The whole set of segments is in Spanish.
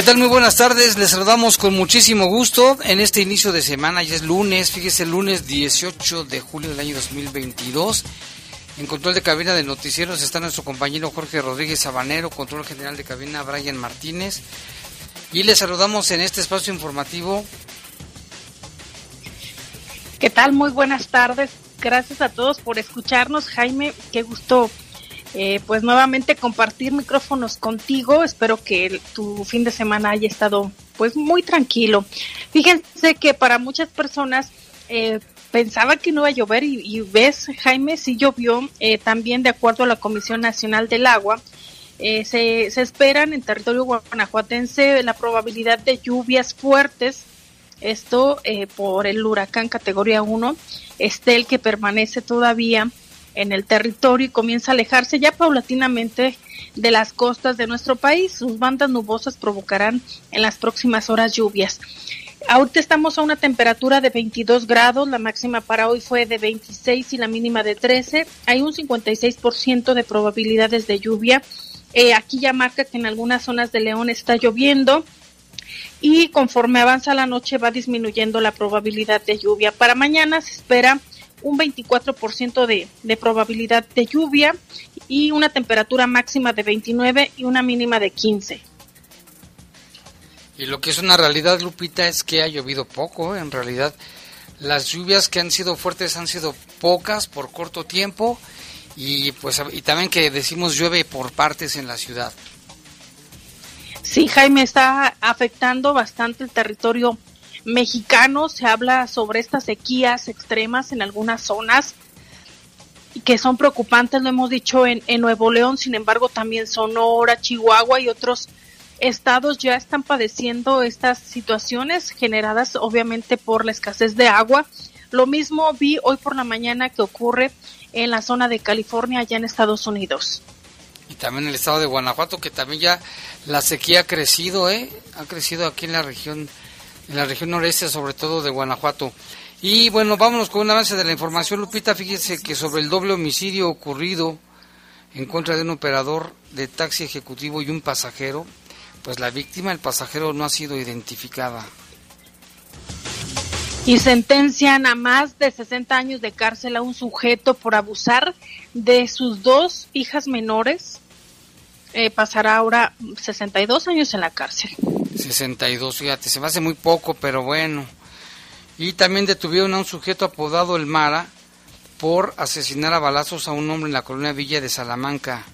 ¿Qué tal? Muy buenas tardes. Les saludamos con muchísimo gusto en este inicio de semana. Ya es lunes, fíjese, lunes 18 de julio del año 2022. En control de cabina de noticieros está nuestro compañero Jorge Rodríguez Sabanero, control general de cabina Brian Martínez. Y les saludamos en este espacio informativo. ¿Qué tal? Muy buenas tardes. Gracias a todos por escucharnos. Jaime, qué gusto eh, pues nuevamente compartir micrófonos contigo. Espero que tu fin de semana haya estado pues muy tranquilo. Fíjense que para muchas personas eh, pensaba que no iba a llover y, ves, Jaime, sí llovió. Eh, también de acuerdo a la Comisión Nacional del Agua, se, se esperan en territorio guanajuatense la probabilidad de lluvias fuertes. Esto por el huracán categoría 1, Estel, que permanece todavía en el territorio y comienza a alejarse ya paulatinamente de las costas de nuestro país. Sus bandas nubosas provocarán en las próximas horas lluvias. Ahorita estamos a una temperatura de 22 grados, la máxima para hoy fue de 26 y la mínima de 13. Hay un 56% de probabilidades de lluvia. Eh, aquí ya marca que en algunas zonas de León está lloviendo y conforme avanza la noche va disminuyendo la probabilidad de lluvia. Para mañana se espera un 24% de, de probabilidad de lluvia y una temperatura máxima de 29 y una mínima de 15. Y lo que es una realidad, Lupita, es que ha llovido poco. ¿eh? En realidad, las lluvias que han sido fuertes han sido pocas por corto tiempo y pues y también que decimos llueve por partes en la ciudad. Sí, Jaime, está afectando bastante el territorio mexicano se habla sobre estas sequías extremas en algunas zonas que son preocupantes, lo hemos dicho en, Nuevo León, sin embargo también Sonora, Chihuahua y otros estados ya están padeciendo estas situaciones generadas obviamente por la escasez de agua. Lo mismo vi hoy por la mañana que ocurre en la zona de California, allá en Estados Unidos. Y también en el estado de Guanajuato, que también ya la sequía ha crecido, ¿eh? Ha crecido aquí en la región en la región noreste, sobre todo de Guanajuato. Y bueno, vámonos con un avance de la información, Lupita. Fíjese que sobre el doble homicidio ocurrido en contra de un operador de taxi ejecutivo y un pasajero, pues la víctima, el pasajero, no ha sido identificada. Y sentencian a más de 60 años de cárcel a un sujeto por abusar de sus dos hijas menores. Eh, pasará ahora 62 años en la cárcel. 62, fíjate, se me hace muy poco, pero bueno. Y también detuvieron a un sujeto apodado El Mara por asesinar a balazos a un hombre en la colonia Villa de Salamanca.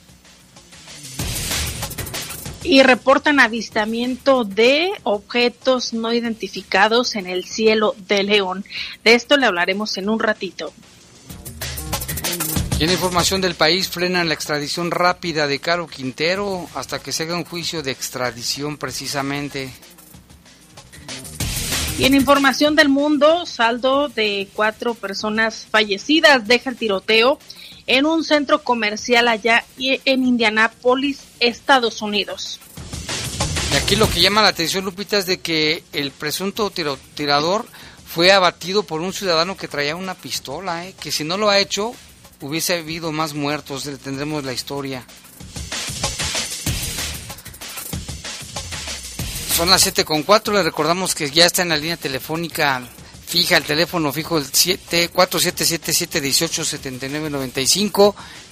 Y reportan avistamiento de objetos no identificados en el cielo de León. De esto le hablaremos en un ratito. Y en información del país, frenan la extradición rápida de Caro Quintero hasta que se haga un juicio de extradición precisamente. Y en información del mundo, saldo de cuatro personas fallecidas deja el tiroteo en un centro comercial allá en Indianápolis, Estados Unidos. Y aquí lo que llama la atención, Lupita, es de que el presunto tirador fue abatido por un ciudadano que traía una pistola, ¿eh? que si no lo ha hecho, hubiese habido más muertos, le tendremos la historia. Son las 7 con 4, le recordamos que ya está en la línea telefónica fija, el teléfono fijo el 7 4777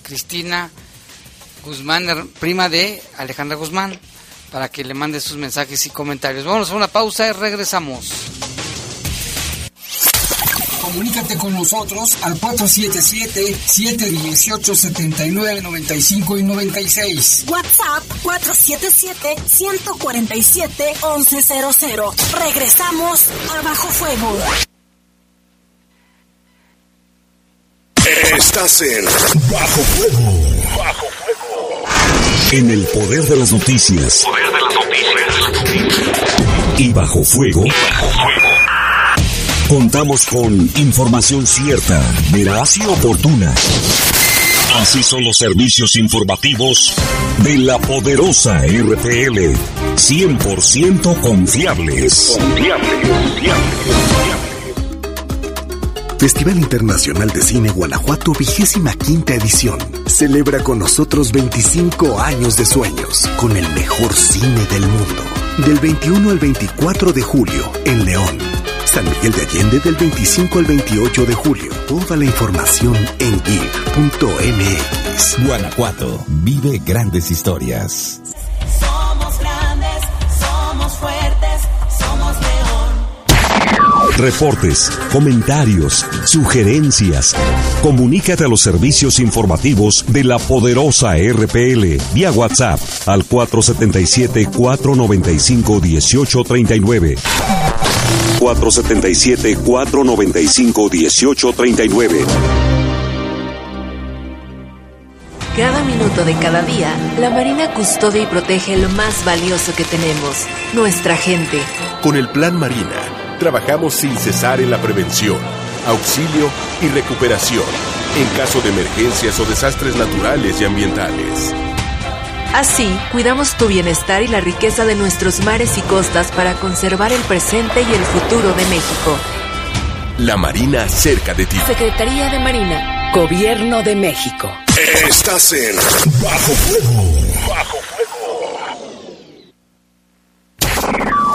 Cristina Guzmán, prima de Alejandra Guzmán, para que le mande sus mensajes y comentarios. Vamos a una pausa y regresamos. Comunícate con nosotros al 477-718-7995 y 96. WhatsApp 477-147-1100. Regresamos a Bajo Fuego. Estás en Bajo Fuego. Bajo Fuego. En el poder de las noticias. Poder de las noticias. Y Bajo Fuego. Y bajo fuego Contamos con información cierta, veraz y oportuna. Así son los servicios informativos de la poderosa RTL. 100% confiables. Confiables, Festival Internacional de Cine Guanajuato, vigésima quinta edición. Celebra con nosotros 25 años de sueños con el mejor cine del mundo. Del 21 al 24 de julio en León. San Miguel de Allende del 25 al 28 de julio. Toda la información en geek.mx. Guanajuato vive grandes historias. Somos grandes, somos fuertes, somos león. Reportes, comentarios, sugerencias. Comunícate a los servicios informativos de la poderosa RPL vía WhatsApp al 477 495 1839. 477-495-1839. Cada minuto de cada día, la Marina custodia y protege lo más valioso que tenemos, nuestra gente. Con el Plan Marina, trabajamos sin cesar en la prevención, auxilio y recuperación en caso de emergencias o desastres naturales y ambientales. Así, cuidamos tu bienestar y la riqueza de nuestros mares y costas para conservar el presente y el futuro de México. La Marina cerca de ti. Secretaría de Marina. Gobierno de México. Estás en Bajo Fuego.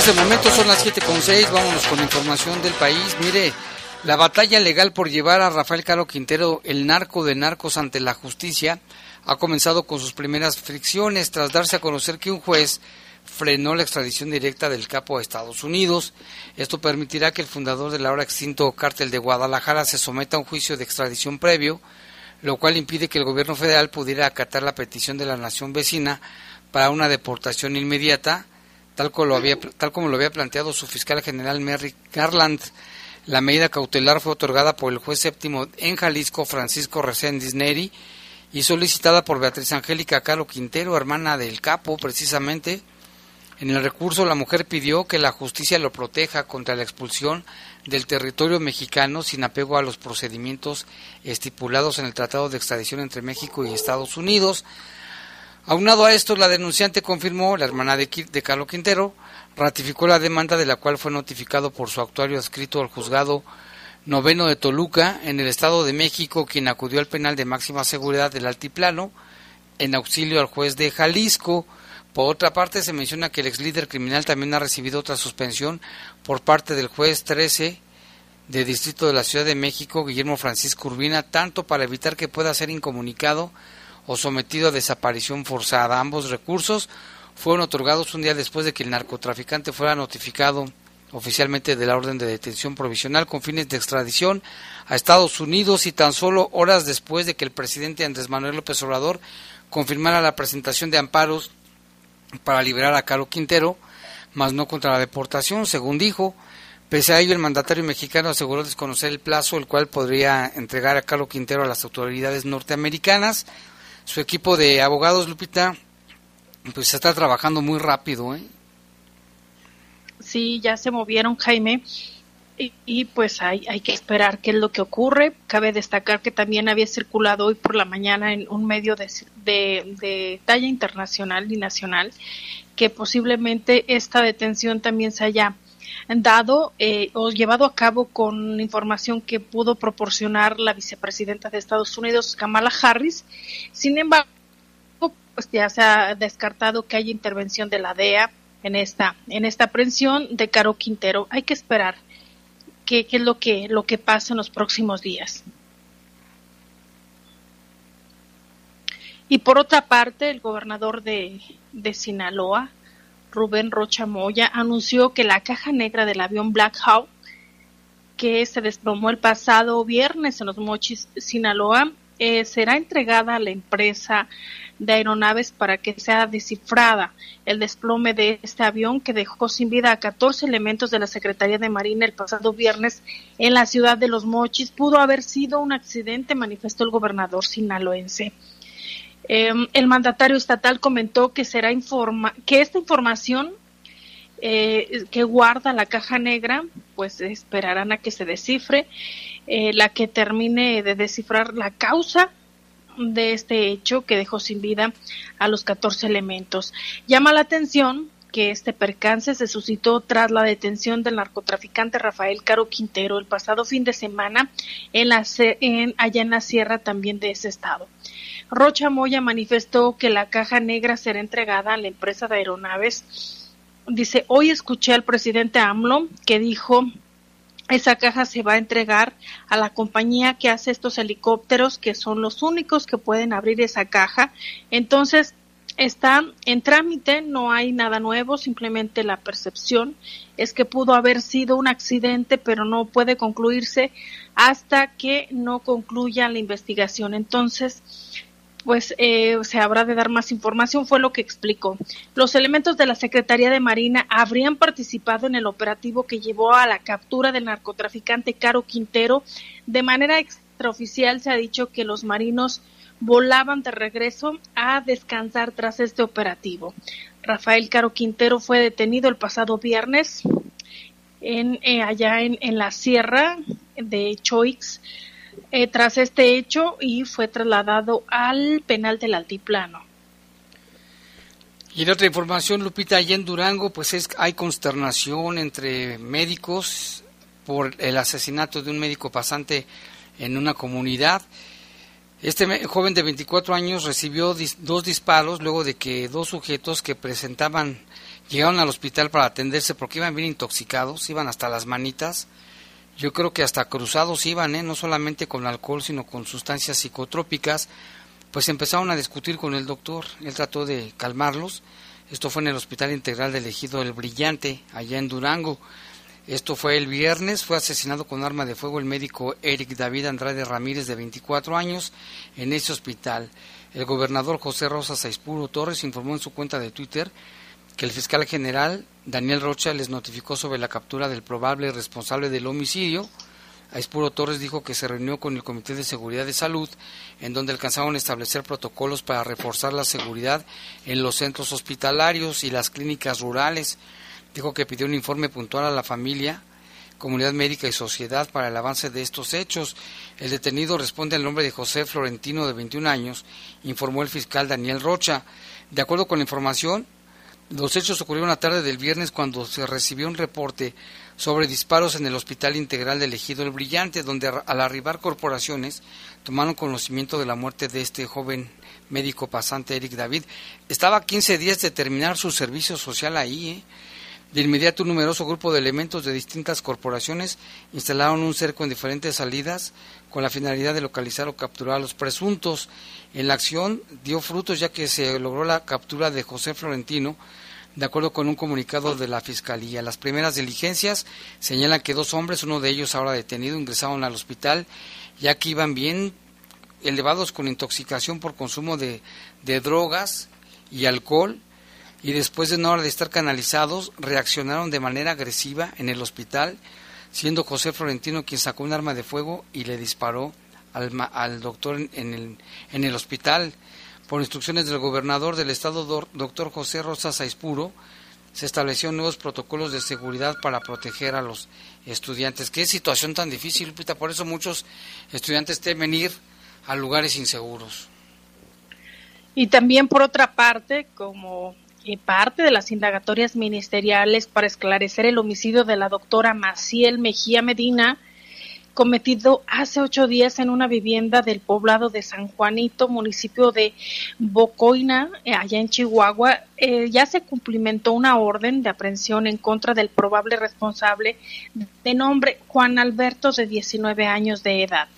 Este momento son las 7.6, vámonos con información del país. Mire, la batalla legal por llevar a Rafael Caro Quintero, el narco de narcos, ante la justicia, ha comenzado con sus primeras fricciones tras darse a conocer que un juez frenó la extradición directa del capo a Estados Unidos. Esto permitirá que el fundador del ahora extinto cártel de Guadalajara se someta a un juicio de extradición previo, lo cual impide que el gobierno federal pudiera acatar la petición de la nación vecina para una deportación inmediata tal como lo había, tal como lo había planteado su fiscal general Merrick Garland. La medida cautelar fue otorgada por el juez séptimo en Jalisco, Francisco Reséndiz Neri, y solicitada por Beatriz Angélica Caro Quintero, hermana del capo, precisamente. En el recurso, la mujer pidió que la justicia lo proteja contra la expulsión del territorio mexicano sin apego a los procedimientos estipulados en el Tratado de Extradición entre México y Estados Unidos, Aunado a esto, la denunciante confirmó, la hermana de, Carlos Quintero, ratificó la demanda de la cual fue notificado por su actuario adscrito al juzgado noveno de Toluca, en el Estado de México, quien acudió al penal de máxima seguridad del Altiplano, en auxilio al juez de Jalisco. Por otra parte, se menciona que el ex líder criminal también ha recibido otra suspensión por parte del juez 13 de Distrito de la Ciudad de México, Guillermo Francisco Urbina, tanto para evitar que pueda ser incomunicado o sometido a desaparición forzada. Ambos recursos fueron otorgados un día después de que el narcotraficante fuera notificado oficialmente de la orden de detención provisional con fines de extradición a Estados Unidos y tan solo horas después de que el presidente Andrés Manuel López Obrador confirmara la presentación de amparos para liberar a Caro Quintero, mas no contra la deportación, según dijo. Pese a ello, el mandatario mexicano aseguró desconocer el plazo el cual podría entregar a Caro Quintero a las autoridades norteamericanas su equipo de abogados, Lupita, pues está trabajando muy rápido, ¿eh? Sí, ya se movieron, Jaime. y, pues hay, hay que esperar qué es lo que ocurre. Cabe destacar que también había circulado hoy por la mañana en un medio de, de, talla internacional y nacional que posiblemente esta detención también se haya dado eh, o llevado a cabo con información que pudo proporcionar la vicepresidenta de Estados Unidos, Kamala Harris. Sin embargo, pues ya se ha descartado que haya intervención de la DEA en esta en esta aprehensión de Caro Quintero. Hay que esperar qué, es lo que, lo que pasa en los próximos días. Y por otra parte, el gobernador de, de Sinaloa, Rubén Rocha Moya, anunció que la caja negra del avión Black Hawk, que se desplomó el pasado viernes en los Mochis, Sinaloa, eh, será entregada a la empresa de aeronaves para que sea descifrada el desplome de este avión que dejó sin vida a 14 elementos de la Secretaría de Marina el pasado viernes en la ciudad de Los Mochis. Pudo haber sido un accidente, manifestó el gobernador sinaloense. Em, el mandatario estatal comentó que será informa que esta información eh, que guarda la caja negra, pues esperarán a que se descifre, eh, la que termine de descifrar la causa de este hecho que dejó sin vida a los 14 elementos. Llama la atención que este percance se suscitó tras la detención del narcotraficante Rafael Caro Quintero el pasado fin de semana en la, en, allá en la sierra también de ese estado. Rocha Moya manifestó que la caja negra será entregada a la empresa de aeronaves. Dice, hoy escuché al presidente AMLO que dijo esa caja se va a entregar a la compañía que hace estos helicópteros, que son los únicos que pueden abrir esa caja. Entonces, está en trámite, no hay nada nuevo, simplemente la percepción es que pudo haber sido un accidente, pero no puede concluirse hasta que no concluya la investigación. Entonces, pues eh, se habrá de dar más información, fue lo que explicó. Los elementos de la Secretaría de Marina habrían participado en el operativo que llevó a la captura del narcotraficante Caro Quintero. De manera extraoficial se ha dicho que los marinos volaban de regreso a descansar tras este operativo. Rafael Caro Quintero fue detenido el pasado viernes en, eh, allá en, en la sierra de Choix eh, tras este hecho y fue trasladado al penal del altiplano. Y en otra información, Lupita, allá en Durango, pues es, hay consternación entre médicos por el asesinato de un médico pasante en una comunidad. Este joven de 24 años recibió dos disparos luego de que dos sujetos que presentaban llegaron al hospital para atenderse porque iban bien intoxicados, iban hasta las manitas yo creo que hasta cruzados iban, ¿eh? no solamente con alcohol, sino con sustancias psicotrópicas, pues empezaron a discutir con el doctor, él trató de calmarlos, esto fue en el Hospital Integral del Ejido El Brillante, allá en Durango, esto fue el viernes, fue asesinado con arma de fuego el médico Eric David Andrade Ramírez, de 24 años, en ese hospital. El gobernador José Rosa Saispuro Torres informó en su cuenta de Twitter que el fiscal general Daniel Rocha les notificó sobre la captura del probable responsable del homicidio. Aispuro Torres dijo que se reunió con el Comité de Seguridad de Salud, en donde alcanzaron a establecer protocolos para reforzar la seguridad en los centros hospitalarios y las clínicas rurales. Dijo que pidió un informe puntual a la familia, comunidad médica y sociedad para el avance de estos hechos. El detenido responde al nombre de José Florentino, de 21 años, informó el fiscal Daniel Rocha. De acuerdo con la información, los hechos ocurrieron la tarde del viernes cuando se recibió un reporte sobre disparos en el Hospital Integral del Ejido El Brillante, donde al arribar corporaciones tomaron conocimiento de la muerte de este joven médico pasante Eric David. Estaba a 15 días de terminar su servicio social ahí. ¿eh? De inmediato un numeroso grupo de elementos de distintas corporaciones instalaron un cerco en diferentes salidas con la finalidad de localizar o capturar a los presuntos. En la acción dio frutos ya que se logró la captura de José Florentino, de acuerdo con un comunicado de la Fiscalía. Las primeras diligencias señalan que dos hombres, uno de ellos ahora detenido, ingresaron al hospital ya que iban bien elevados con intoxicación por consumo de, drogas y alcohol y después de una hora de estar canalizados reaccionaron de manera agresiva en el hospital, siendo José Florentino quien sacó un arma de fuego y le disparó al, al doctor en el, en el hospital por instrucciones del gobernador del estado, doctor José Rosas Aispuro, se establecieron nuevos protocolos de seguridad para proteger a los estudiantes. Qué situación tan difícil, Lupita, por eso muchos estudiantes temen ir a lugares inseguros. Y también por otra parte, como eh, parte de las indagatorias ministeriales para esclarecer el homicidio de la doctora Maciel Mejía Medina, cometido hace ocho días en una vivienda del poblado de San Juanito, municipio de Bocoina, eh, allá en Chihuahua, eh, ya se cumplimentó una orden de aprehensión en contra del probable responsable de nombre Juan Alberto, de 19 años de edad.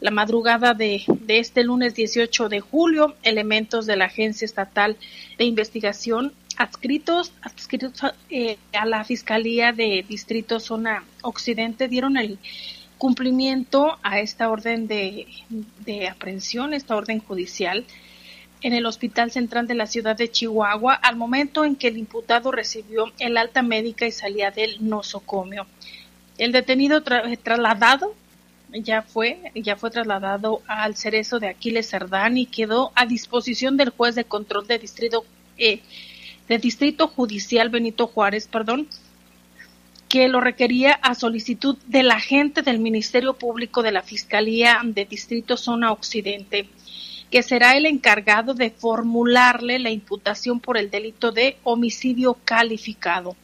La madrugada de, este lunes 18 de julio, elementos de la Agencia Estatal de Investigación adscritos, adscritos eh, a la Fiscalía de Distrito Zona Occidente dieron el cumplimiento a esta orden de, de aprehensión, esta orden judicial, en el Hospital Central de la ciudad de Chihuahua al momento en que el imputado recibió el alta médica y salía del nosocomio. El detenido trasladado ya fue, ya fue trasladado al cerezo de Aquiles Cerdán y quedó a disposición del juez de control de distrito, eh, de distrito judicial Benito Juárez, perdón, que lo requería a solicitud del agente del Ministerio Público de la Fiscalía de Distrito Zona Occidente, que será el encargado de formularle la imputación por el delito de homicidio calificado.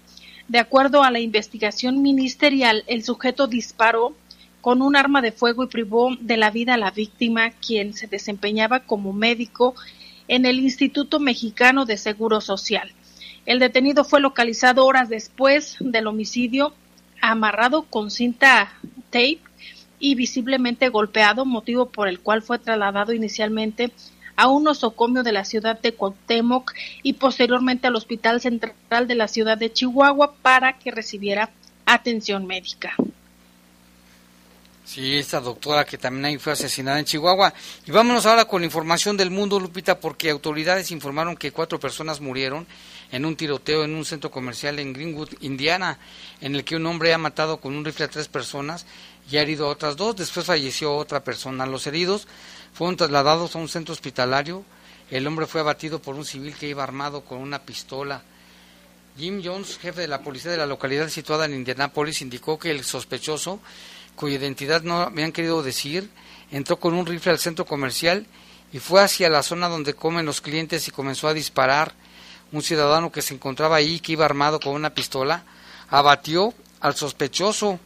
De acuerdo a la investigación ministerial, el sujeto disparó con un arma de fuego y privó de la vida a la víctima, quien se desempeñaba como médico en el Instituto Mexicano de Seguro Social. El detenido fue localizado horas después del homicidio, amarrado con cinta tape y visiblemente golpeado, motivo por el cual fue trasladado inicialmente a un nosocomio de la ciudad de Cuauhtémoc y posteriormente al Hospital Central de la ciudad de Chihuahua para que recibiera atención médica. Sí, esta doctora que también ahí fue asesinada en Chihuahua. Y vámonos ahora con información del mundo, Lupita, porque autoridades informaron que cuatro personas murieron en un tiroteo en un centro comercial en Greenwood, Indiana, en el que un hombre ha matado con un rifle a tres personas y ha herido a otras dos. Después falleció otra persona. Los heridos fueron trasladados a un centro hospitalario. El hombre fue abatido por un civil que iba armado con una pistola. Jim Jones, jefe de la policía de la localidad situada en Indianápolis, indicó que el sospechoso, cuya identidad no habían querido decir, entró con un rifle al centro comercial y fue hacia la zona donde comen los clientes y comenzó a disparar un ciudadano que se encontraba ahí, que iba armado con una pistola, abatió al sospechoso.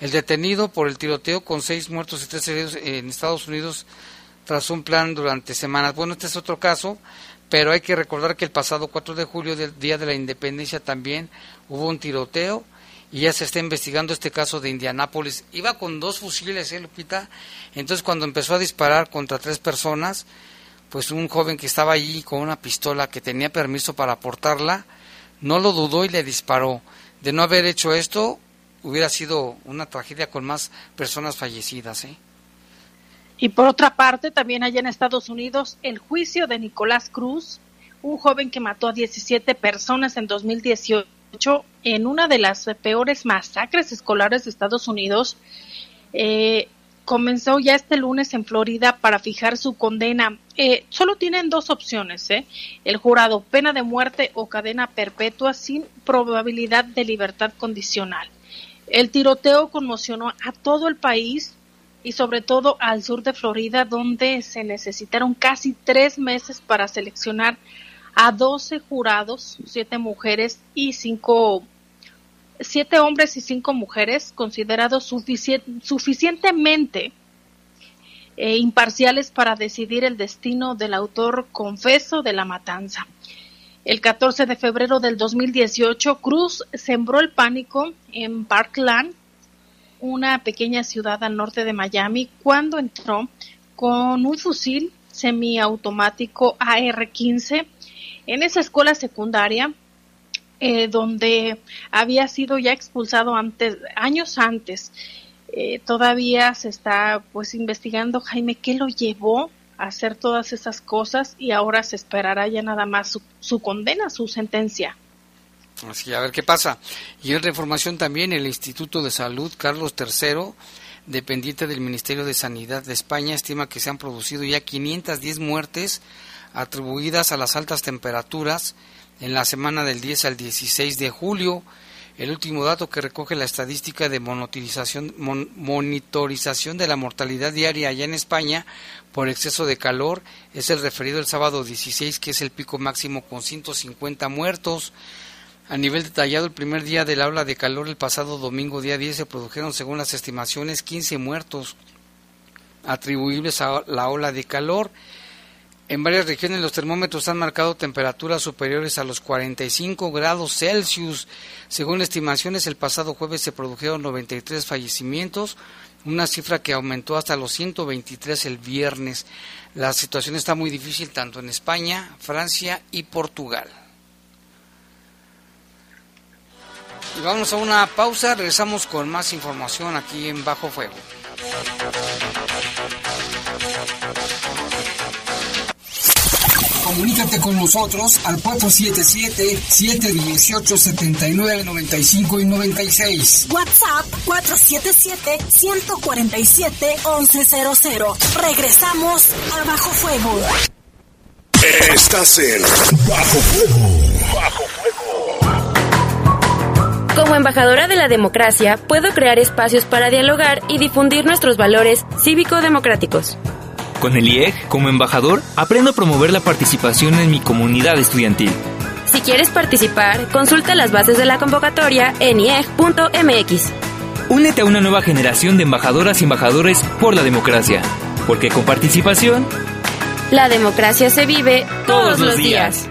El detenido por el tiroteo con seis muertos y tres heridos en Estados Unidos tras un plan durante semanas. Bueno, este es otro caso, pero hay que recordar que el pasado 4 de julio, del Día de la Independencia, también hubo un tiroteo y ya se está investigando este caso de Indianápolis. Iba con dos fusiles, ¿eh, Lupita? Entonces, cuando empezó a disparar contra tres personas, pues un joven que estaba allí con una pistola que tenía permiso para portarla, no lo dudó y le disparó. De no haber hecho esto, hubiera sido una tragedia con más personas fallecidas. ¿eh? Y por otra parte, también allá en Estados Unidos, el juicio de Nicolás Cruz, un joven que mató a 17 personas en 2018 en una de las peores masacres escolares de Estados Unidos, eh, comenzó ya este lunes en Florida para fijar su condena. Eh, solo tienen dos opciones, ¿eh? el jurado, pena de muerte o cadena perpetua sin probabilidad de libertad condicional. El tiroteo conmocionó a todo el país y sobre todo al sur de Florida, donde se necesitaron casi tres meses para seleccionar a 12 jurados, siete mujeres y cinco siete hombres y cinco mujeres considerados suficientemente eh, imparciales para decidir el destino del autor confeso de la matanza. El 14 de febrero del 2018, Cruz sembró el pánico en Parkland, una pequeña ciudad al norte de Miami, cuando entró con un fusil semiautomático AR-15 en esa escuela secundaria eh, donde había sido ya expulsado antes, años antes. Eh, todavía se está pues investigando Jaime qué lo llevó a hacer todas esas cosas y ahora se esperará ya nada más su, su condena, su sentencia. Así, a ver qué pasa. Y otra información también, el Instituto de Salud Carlos III, dependiente del Ministerio de Sanidad de España, estima que se han producido ya 510 muertes atribuidas a las altas temperaturas en la semana del 10 al 16 de julio. El último dato que recoge la estadística de monitorización, monitorización de la mortalidad diaria allá en España por exceso de calor es el referido el sábado 16, que es el pico máximo con 150 muertos. A nivel detallado, el primer día de la ola de calor, el pasado domingo día 10, se produjeron, según las estimaciones, 15 muertos atribuibles a la ola de calor. En varias regiones los termómetros han marcado temperaturas superiores a los 45 grados Celsius. Según estimaciones, el pasado jueves se produjeron 93 fallecimientos, una cifra que aumentó hasta los 123 el viernes. La situación está muy difícil tanto en España, Francia y Portugal. Y vamos a una pausa, regresamos con más información aquí en Bajo Fuego. Comunícate con nosotros al 477-718-7995 y 96. WhatsApp 477-147-1100. Regresamos a Bajo Fuego. Estás en Bajo Fuego. Bajo Fuego. Como embajadora de la democracia, puedo crear espacios para dialogar y difundir nuestros valores cívico-democráticos. Con el IEG, como embajador, aprendo a promover la participación en mi comunidad estudiantil. Si quieres participar, consulta las bases de la convocatoria en ieg.mx. Únete a una nueva generación de embajadoras y embajadores por la democracia, porque con participación la democracia se vive todos, los días.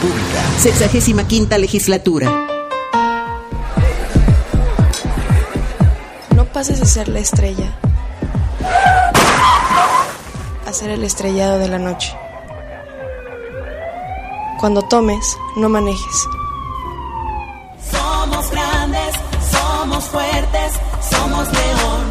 Sexagésima quinta legislatura. No pases a ser la estrella. A ser el estrellado de la noche. Cuando tomes, no manejes. Somos grandes, somos fuertes, somos león.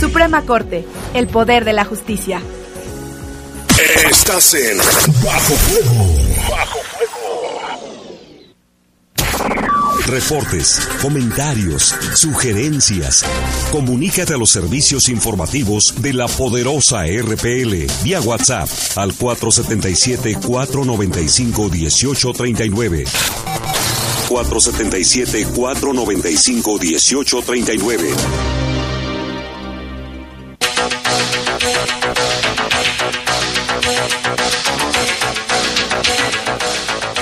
Suprema Corte, el poder de la justicia. Estás en Bajo Fuego. Bajo Fuego. Reportes, comentarios, sugerencias. Comunícate a los servicios informativos de la poderosa RPL vía WhatsApp al 477-495-1839. 477-495-1839.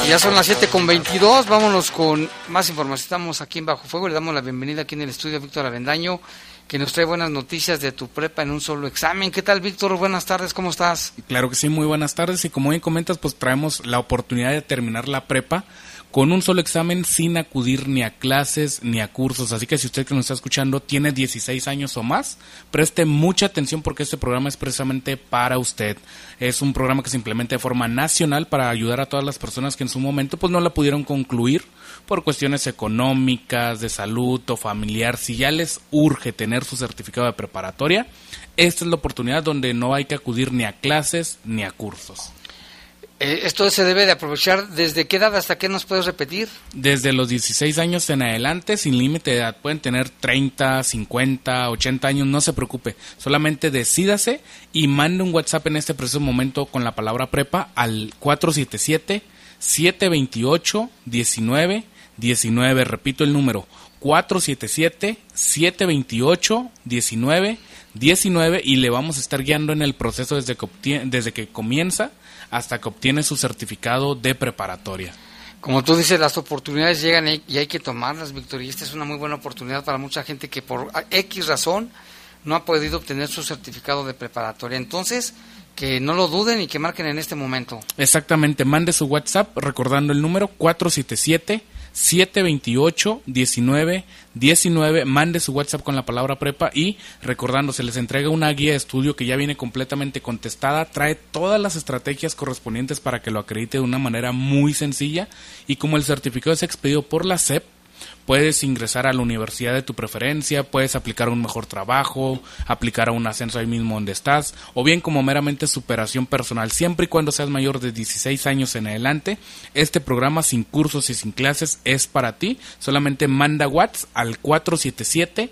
Ya son las 7 con 22, vámonos con más información. Estamos aquí en Bajo Fuego, le damos la bienvenida aquí en el estudio a Víctor Avendaño, que nos trae buenas noticias de tu prepa en un solo examen. ¿Qué tal, Víctor? Buenas tardes, ¿cómo estás? Claro que sí, muy buenas tardes. Y como bien comentas, pues traemos la oportunidad de terminar la prepa con un solo examen sin acudir ni a clases ni a cursos. Así que si usted que nos está escuchando tiene 16 años o más, preste mucha atención porque este programa es precisamente para usted. Es un programa que se implementa de forma nacional para ayudar a todas las personas que en su momento pues no la pudieron concluir por cuestiones económicas, de salud o familiar. Si ya les urge tener su certificado de preparatoria, esta es la oportunidad donde no hay que acudir ni a clases ni a cursos. Eh, esto se debe de aprovechar. ¿Desde qué edad hasta qué nos puedes repetir? Desde los 16 años en adelante, sin límite de edad. Pueden tener 30, 50, 80 años, no se preocupe. Solamente decídase y mande un WhatsApp en este preciso momento con la palabra prepa al 477 728 19 19. Repito el número 477 728 19 19 y le vamos a estar guiando en el proceso desde que, desde que comienza hasta que obtiene su certificado de preparatoria. como tú dices, las oportunidades llegan y hay que tomarlas, Víctor, y esta es una muy buena oportunidad para mucha gente que por X razón no ha podido obtener su certificado de preparatoria. Entonces, que no lo duden y que marquen en este momento. Exactamente, mande su WhatsApp recordando el número 477 728 19 19 mande su WhatsApp con la palabra prepa y recordando se les entrega una guía de estudio que ya viene completamente contestada. Trae todas las estrategias correspondientes para que lo acredite de una manera muy sencilla. Y como el certificado es expedido por la SEP puedes ingresar a la universidad de tu preferencia, puedes aplicar un mejor trabajo, aplicar a un ascenso ahí mismo donde estás, o bien como meramente superación personal, siempre y cuando seas mayor de 16 años en adelante. Este programa sin cursos y sin clases es para ti. Solamente manda WhatsApp al 477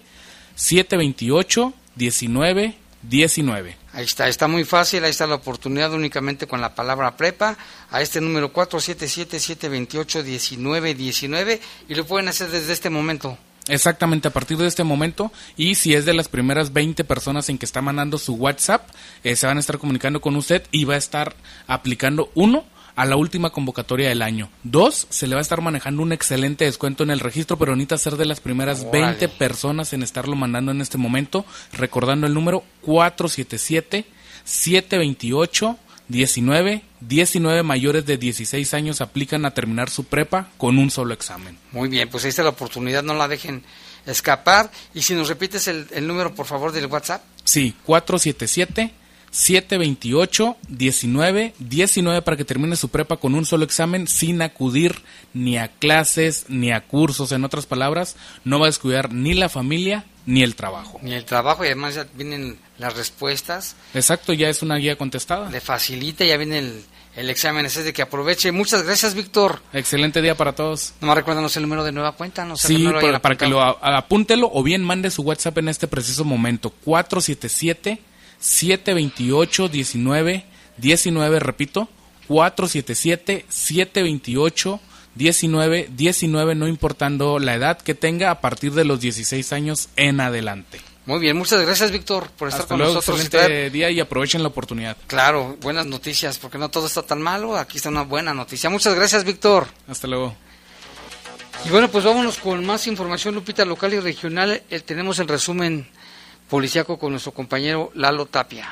728 19 19. Ahí está, está muy fácil, ahí está la oportunidad únicamente con la palabra prepa a este número 477-728-1919 y lo pueden hacer desde este momento. Exactamente, a partir de este momento y si es de las primeras 20 personas en que está mandando su WhatsApp, eh, se van a estar comunicando con usted y va a estar aplicando uno a la última convocatoria del año. Dos, se le va a estar manejando un excelente descuento en el registro, pero necesita ser de las primeras 20 personas en estarlo mandando en este momento, recordando el número 477 728 19 19 mayores de 16 años aplican a terminar su prepa con un solo examen. Muy bien, pues ahí está la oportunidad, no la dejen escapar. Y si nos repites el, el número, por favor, del WhatsApp. Sí, 477 728 19 19 para que termine su prepa con un solo examen sin acudir ni a clases ni a cursos. En otras palabras, no va a descuidar ni la familia ni el trabajo. Ni el trabajo y además ya vienen las respuestas. Exacto, ya es una guía contestada. Le facilita, ya viene el, el examen, es de que aproveche. Muchas gracias, Víctor. Excelente día para todos. Nomás recuérdanos el número de nueva cuenta. No sé sí, para, para que lo apúntelo o bien mande su WhatsApp en este preciso momento. 477 728 19 19, repito, 477 728 19 19, no importando la edad que tenga a partir de los 16 años en adelante. Muy bien, muchas gracias Víctor por estar con nosotros. Excelente día y aprovechen la oportunidad. Claro, buenas noticias, porque no todo está tan malo, aquí está una buena noticia. Muchas gracias Víctor. Hasta luego. Y bueno, pues vámonos con más información, Lupita, local y regional. Eh, tenemos el resumen policiaco con nuestro compañero Lalo Tapia.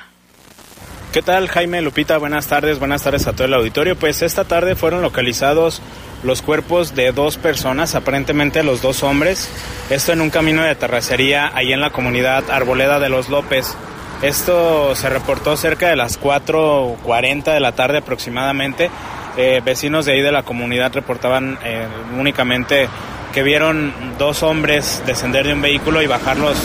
¿Qué tal Jaime Lupita? Buenas tardes, buenas tardes a todo el auditorio. Pues esta tarde fueron localizados los cuerpos de dos personas, aparentemente los dos hombres, esto en un camino de terracería ahí en la comunidad Arboleda de los López. Esto se reportó cerca de las 4.40 de la tarde aproximadamente. Eh, vecinos de ahí de la comunidad reportaban eh, únicamente que vieron dos hombres descender de un vehículo y bajar los,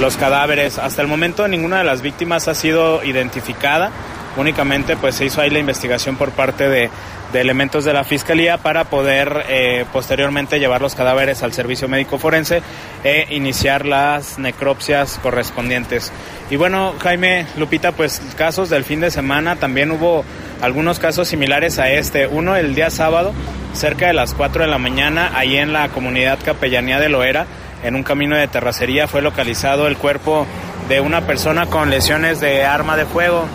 los cadáveres. Hasta el momento ninguna de las víctimas ha sido identificada, únicamente pues se hizo ahí la investigación por parte de, elementos de la Fiscalía para poder eh, posteriormente llevar los cadáveres al servicio médico forense e iniciar las necropsias correspondientes. Y bueno, Jaime Lupita, pues casos del fin de semana, también hubo algunos casos similares a este. Uno el día sábado, cerca de las 4 de la mañana, ahí en la comunidad Capellanía de Loera, en un camino de terracería, fue localizado el cuerpo de una persona con lesiones de arma de fuego.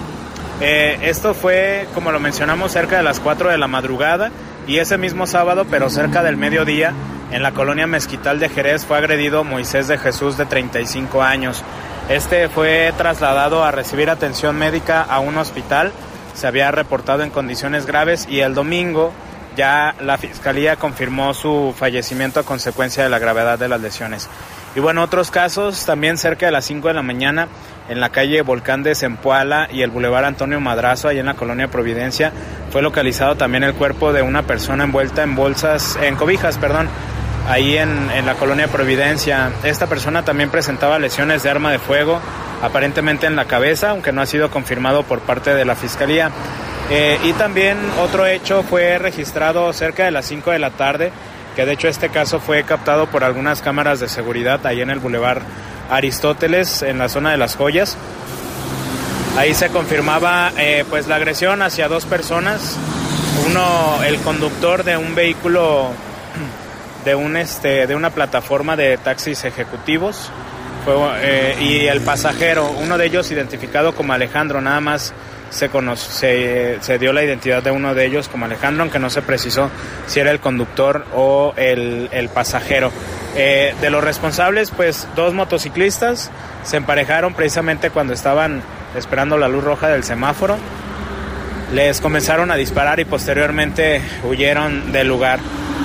Eh, esto fue, como lo mencionamos, cerca de las 4 de la madrugada y ese mismo sábado, pero cerca del mediodía, en la colonia Mezquital de Jerez fue agredido Moisés de Jesús de 35 años. Este fue trasladado a recibir atención médica a un hospital, se había reportado en condiciones graves y el domingo ya la fiscalía confirmó su fallecimiento a consecuencia de la gravedad de las lesiones. Y bueno, otros casos, también cerca de las 5 de la mañana, en la calle Volcán de Zempoala y el Boulevard Antonio Madrazo, ahí en la colonia Providencia, fue localizado también el cuerpo de una persona envuelta en bolsas, en cobijas, perdón, ahí en, en la colonia Providencia. Esta persona también presentaba lesiones de arma de fuego, aparentemente en la cabeza, aunque no ha sido confirmado por parte de la Fiscalía. Eh, y también otro hecho fue registrado cerca de las 5 de la tarde que de hecho este caso fue captado por algunas cámaras de seguridad ahí en el Boulevard Aristóteles, en la zona de las joyas. Ahí se confirmaba eh, pues la agresión hacia dos personas, uno el conductor de un vehículo de un este de una plataforma de taxis ejecutivos eh, y el pasajero, uno de ellos identificado como Alejandro, nada más se, se, se, dio la identidad de uno de ellos como Alejandro, aunque no se precisó si era el conductor o el, el pasajero. Eh, de los responsables, pues dos motociclistas se emparejaron precisamente cuando estaban esperando la luz roja del semáforo. Les comenzaron a disparar y posteriormente huyeron del lugar.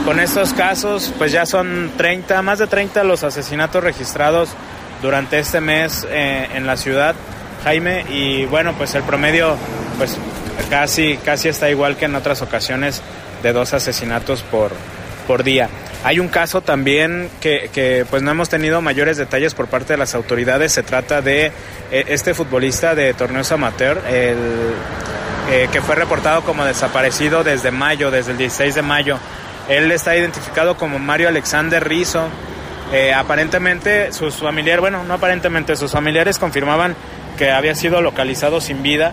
Con estos casos, pues ya son 30, más de 30 los asesinatos registrados durante este mes eh, en la ciudad, Jaime, y bueno, pues el promedio pues casi, casi está igual que en otras ocasiones de dos asesinatos por, por día. Hay un caso también que, que, pues no hemos tenido mayores detalles por parte de las autoridades. Se trata de eh, este futbolista de torneos amateur, el, eh, que fue reportado como desaparecido desde mayo, desde el 16 de mayo. Él está identificado como Mario Alexander Rizo. Eh, aparentemente sus familiares, bueno, no aparentemente, sus familiares confirmaban que había sido localizado sin vida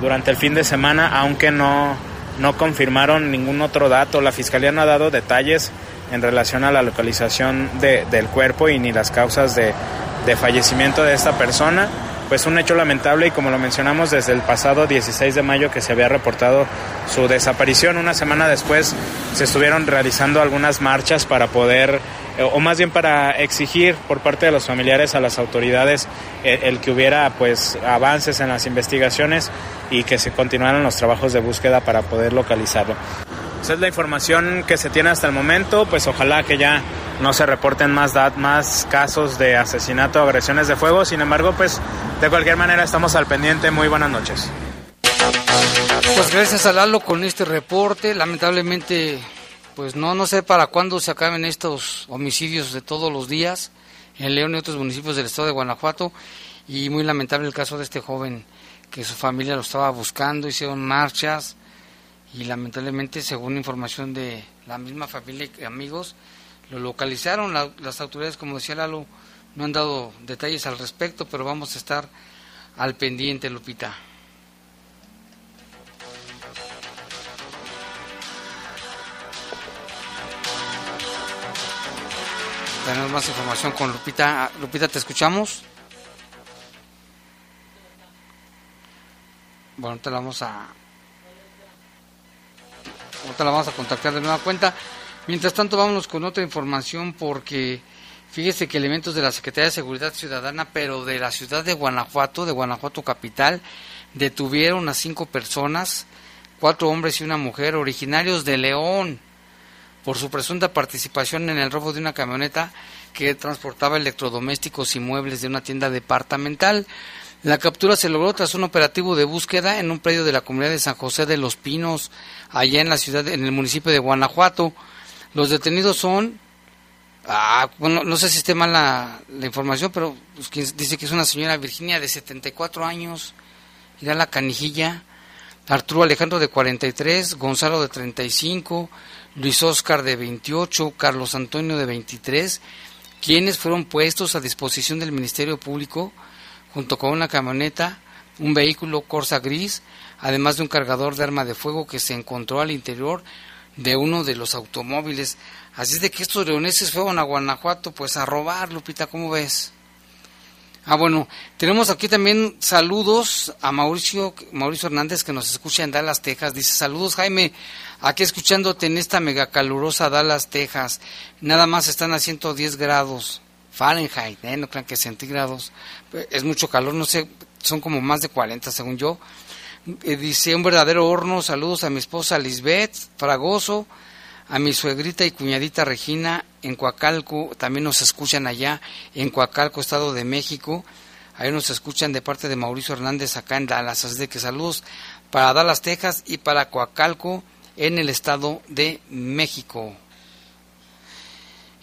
durante el fin de semana, aunque no, no confirmaron ningún otro dato. La fiscalía no ha dado detalles en relación a la localización del cuerpo y ni las causas de, de fallecimiento de esta persona. Pues un hecho lamentable y como lo mencionamos desde el pasado 16 de mayo que se había reportado su desaparición. Una semana después se estuvieron realizando algunas marchas para poder, eh, o más bien para exigir por parte de los familiares a las autoridades el, el que hubiera pues avances en las investigaciones y que se continuaran los trabajos de búsqueda para poder localizarlo. Esa es la información que se tiene hasta el momento, pues ojalá que ya no se reporten más, más casos de asesinato o agresiones de fuego. Sin embargo, pues de cualquier manera estamos al pendiente. Muy buenas noches. Pues gracias a Lalo con este reporte. Lamentablemente, pues no, no sé para cuándo se acaben estos homicidios de todos los días en León y otros municipios del estado de Guanajuato. Y muy lamentable el caso de este joven que su familia lo estaba buscando, hicieron marchas y lamentablemente, según información de la misma familia y amigos, lo localizaron. las autoridades, como decía Lalo, no han dado detalles al respecto, pero vamos a estar al pendiente, Lupita. Tenemos más información con Lupita. Lupita, ¿te escuchamos? Bueno, te la vamos a, Ahorita la vamos a contactar de nueva cuenta. Mientras tanto, vámonos con otra información porque fíjese que elementos de la Secretaría de Seguridad Ciudadana, pero de la ciudad de Guanajuato, de Guanajuato capital, detuvieron a cinco personas, cuatro hombres y una mujer, originarios de León, por su presunta participación en el robo de una camioneta que transportaba electrodomésticos y muebles de una tienda departamental. La captura se logró tras un operativo de búsqueda en un predio de la comunidad de San José de los Pinos, allá en la ciudad, en el municipio de Guanajuato. Los detenidos son, ah, bueno, no sé si esté mal la, información, pero pues, dice que es una señora Virginia de 74 años, da la canijilla, Arturo Alejandro de 43, Gonzalo de 35, Luis Oscar de 28, Carlos Antonio de 23, quienes fueron puestos a disposición del Ministerio Público junto con una camioneta, un vehículo Corsa gris, además de un cargador de arma de fuego que se encontró al interior de uno de los automóviles. Así es de que estos leoneses fueron a Guanajuato pues a robar, Lupita, ¿cómo ves? Ah, bueno, tenemos aquí también saludos a Mauricio, Mauricio Hernández que nos escucha en Dallas, Texas. Dice, saludos Jaime, aquí escuchándote en esta mega calurosa Dallas, Texas. Nada más están a 110 grados. Fahrenheit, ¿eh? no crean que centígrados, es mucho calor, no sé, son como más de 40 según yo. Eh, dice un verdadero horno, saludos a mi esposa Lisbeth Fragoso, a mi suegrita y cuñadita Regina en Coacalco, también nos escuchan allá en Coacalco, Estado de México. Ahí nos escuchan de parte de Mauricio Hernández acá en Dallas. Así de que saludos para Dallas, Texas y para Coacalco en el Estado de México.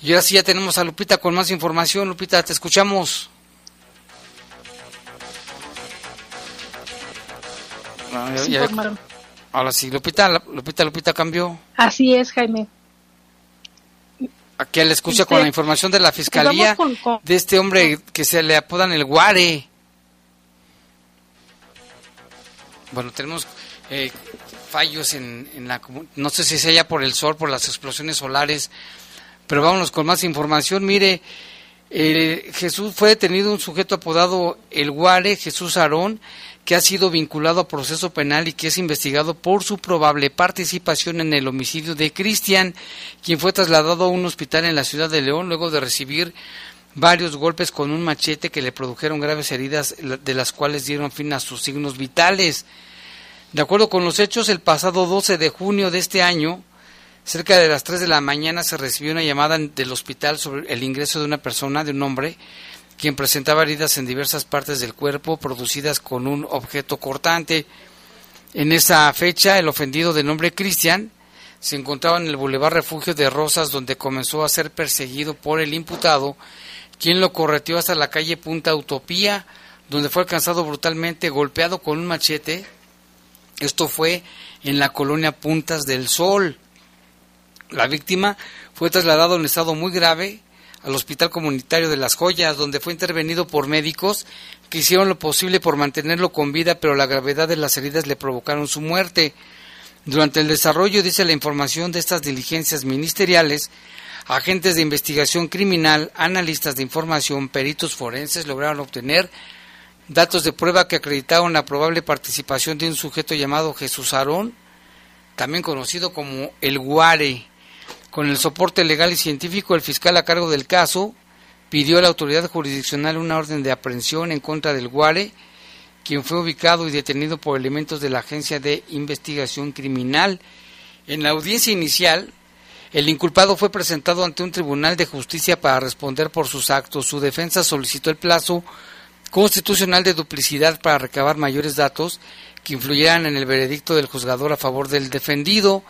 Y ahora sí ya tenemos a Lupita con más información. Lupita, te escuchamos. ahora sí, Lupita, Lupita, Lupita cambió. Así es, Jaime. Aquí le escucha con la este, información de la fiscalía de este hombre que se le apodan el Guare. Bueno, tenemos eh, fallos en, en la no sé si sea por el sol, por las explosiones solares pero vámonos con más información. Mire, Jesús fue detenido un sujeto apodado El Guare, Jesús Aarón, que ha sido vinculado a proceso penal y que es investigado por su probable participación en el homicidio de Cristian, quien fue trasladado a un hospital en la ciudad de León luego de recibir varios golpes con un machete que le produjeron graves heridas de las cuales dieron fin a sus signos vitales. De acuerdo con los hechos, el pasado 12 de junio de este año, cerca de las 3 de la mañana, se recibió una llamada del hospital sobre el ingreso de una persona, de un hombre, quien presentaba heridas en diversas partes del cuerpo producidas con un objeto cortante. En esa fecha, el ofendido de nombre Cristian se encontraba en el Boulevard Refugio de Rosas, donde comenzó a ser perseguido por el imputado, quien lo correteó hasta la calle Punta Utopía, donde fue alcanzado brutalmente, golpeado con un machete. Esto fue en la colonia Puntas del Sol. La víctima fue trasladado en estado muy grave al Hospital Comunitario de Las Joyas, donde fue intervenido por médicos que hicieron lo posible por mantenerlo con vida, pero la gravedad de las heridas le provocaron su muerte. Durante el desarrollo, dice la información de estas diligencias ministeriales, agentes de investigación criminal, analistas de información, peritos forenses lograron obtener datos de prueba que acreditaron la probable participación de un sujeto llamado Jesús Aarón, también conocido como el Guare, con el soporte legal y científico, el fiscal a cargo del caso pidió a la autoridad jurisdiccional una orden de aprehensión en contra del Guare, quien fue ubicado y detenido por elementos de la Agencia de Investigación Criminal. En la audiencia inicial, el inculpado fue presentado ante un tribunal de justicia para responder por sus actos. Su defensa solicitó el plazo constitucional de duplicidad para recabar mayores datos que influyeran en el veredicto del juzgador a favor del defendido.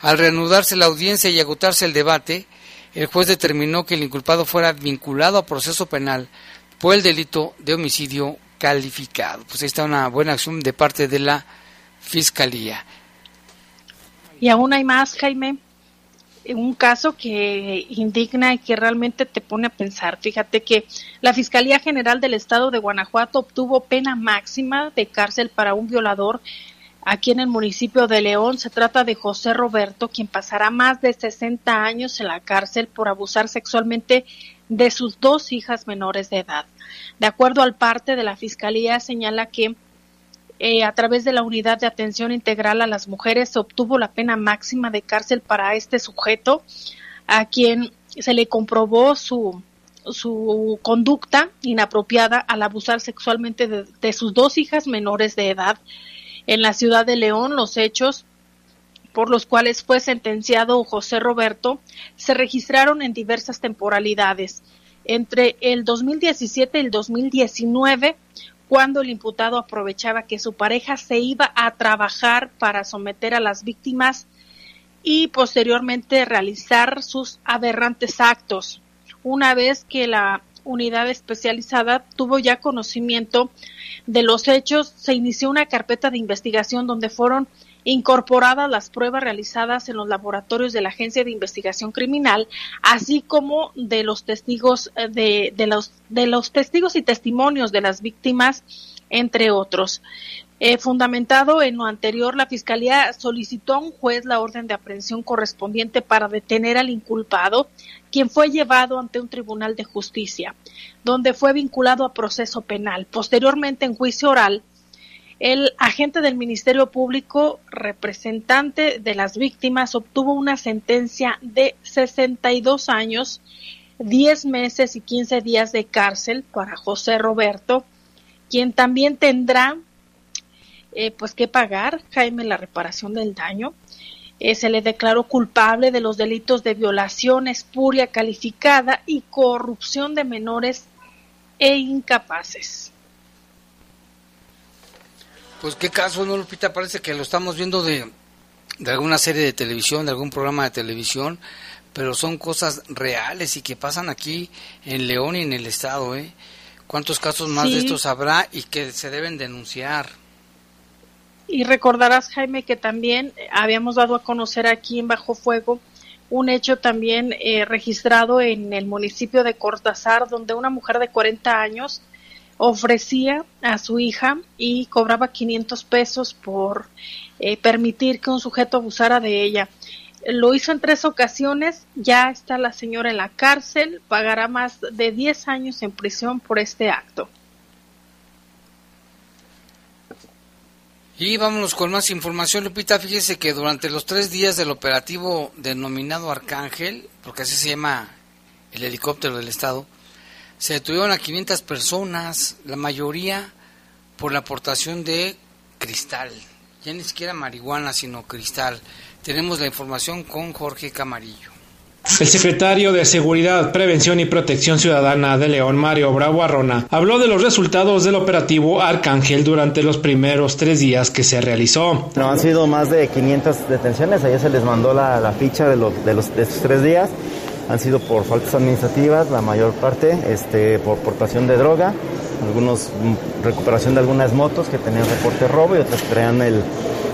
Al reanudarse la audiencia y agotarse el debate, el juez determinó que el inculpado fuera vinculado a proceso penal por el delito de homicidio calificado. Pues ahí está una buena acción de parte de la Fiscalía. Y aún hay más, Jaime. Un caso que indigna y que realmente te pone a pensar. Fíjate que la Fiscalía General del Estado de Guanajuato obtuvo pena máxima de cárcel para un violador aquí en el municipio de León. Se trata de José Roberto, quien pasará más de 60 años en la cárcel por abusar sexualmente de sus dos hijas menores de edad. De acuerdo al parte de la Fiscalía, señala que eh, a través de la Unidad de Atención Integral a las Mujeres se obtuvo la pena máxima de cárcel para este sujeto, a quien se le comprobó su, su conducta inapropiada al abusar sexualmente de sus dos hijas menores de edad en la ciudad de León los hechos por los cuales fue sentenciado José Roberto se registraron en diversas temporalidades. Entre el 2017 y el 2019, cuando el imputado aprovechaba que su pareja se iba a trabajar para someter a las víctimas y posteriormente realizar sus aberrantes actos. Una vez que la unidad especializada tuvo ya conocimiento de los hechos, se inició una carpeta de investigación donde fueron incorporadas las pruebas realizadas en los laboratorios de la Agencia de Investigación Criminal, así como de los testigos eh, de, de los de los testigos y testimonios de las víctimas, entre otros. Eh, fundamentado en lo anterior, la Fiscalía solicitó a un juez la orden de aprehensión correspondiente para detener al inculpado, quien fue llevado ante un tribunal de justicia, donde fue vinculado a proceso penal. Posteriormente, en juicio oral, el agente del Ministerio Público, representante de las víctimas, obtuvo una sentencia de 62 años, 10 meses y 15 días de cárcel para José Roberto, quien también tendrá eh, pues que pagar, Jaime, la reparación del daño. Eh, se le declaró culpable de los delitos de violación, espuria calificada y corrupción de menores e incapaces. Pues qué caso, ¿no, Lupita? Parece que lo estamos viendo de, de alguna serie de televisión, de algún programa de televisión, pero son cosas reales y que pasan aquí en León y en el Estado, ¿eh? ¿Cuántos casos más de estos habrá y que se deben denunciar? Y recordarás, Jaime, que también habíamos dado a conocer aquí en Bajo Fuego un hecho también eh, registrado en el municipio de Cortázar, donde una mujer de 40 años ofrecía a su hija y cobraba 500 pesos por eh, permitir que un sujeto abusara de ella. Lo hizo en tres ocasiones, ya está la señora en la cárcel, pagará más de 10 años en prisión por este acto. Y vámonos con más información, Lupita. Fíjese que durante los tres días del operativo denominado Arcángel, porque así se llama el helicóptero del Estado, se detuvieron a 500 personas, la mayoría por la aportación de cristal. Ya ni siquiera marihuana, sino cristal. Tenemos la información con Jorge Camarillo. El secretario de Seguridad, Prevención y Protección Ciudadana de León, Mario Bravo Arrona, habló de los resultados del operativo Arcángel durante los primeros tres días que se realizó. No, han sido más de 500 detenciones, ayer se les mandó la, ficha de, los, de, los, de estos tres días. Han sido por faltas administrativas, la mayor parte, este, por portación de droga, algunos mm, recuperación de algunas motos que tenían reporte robo y otras traían el,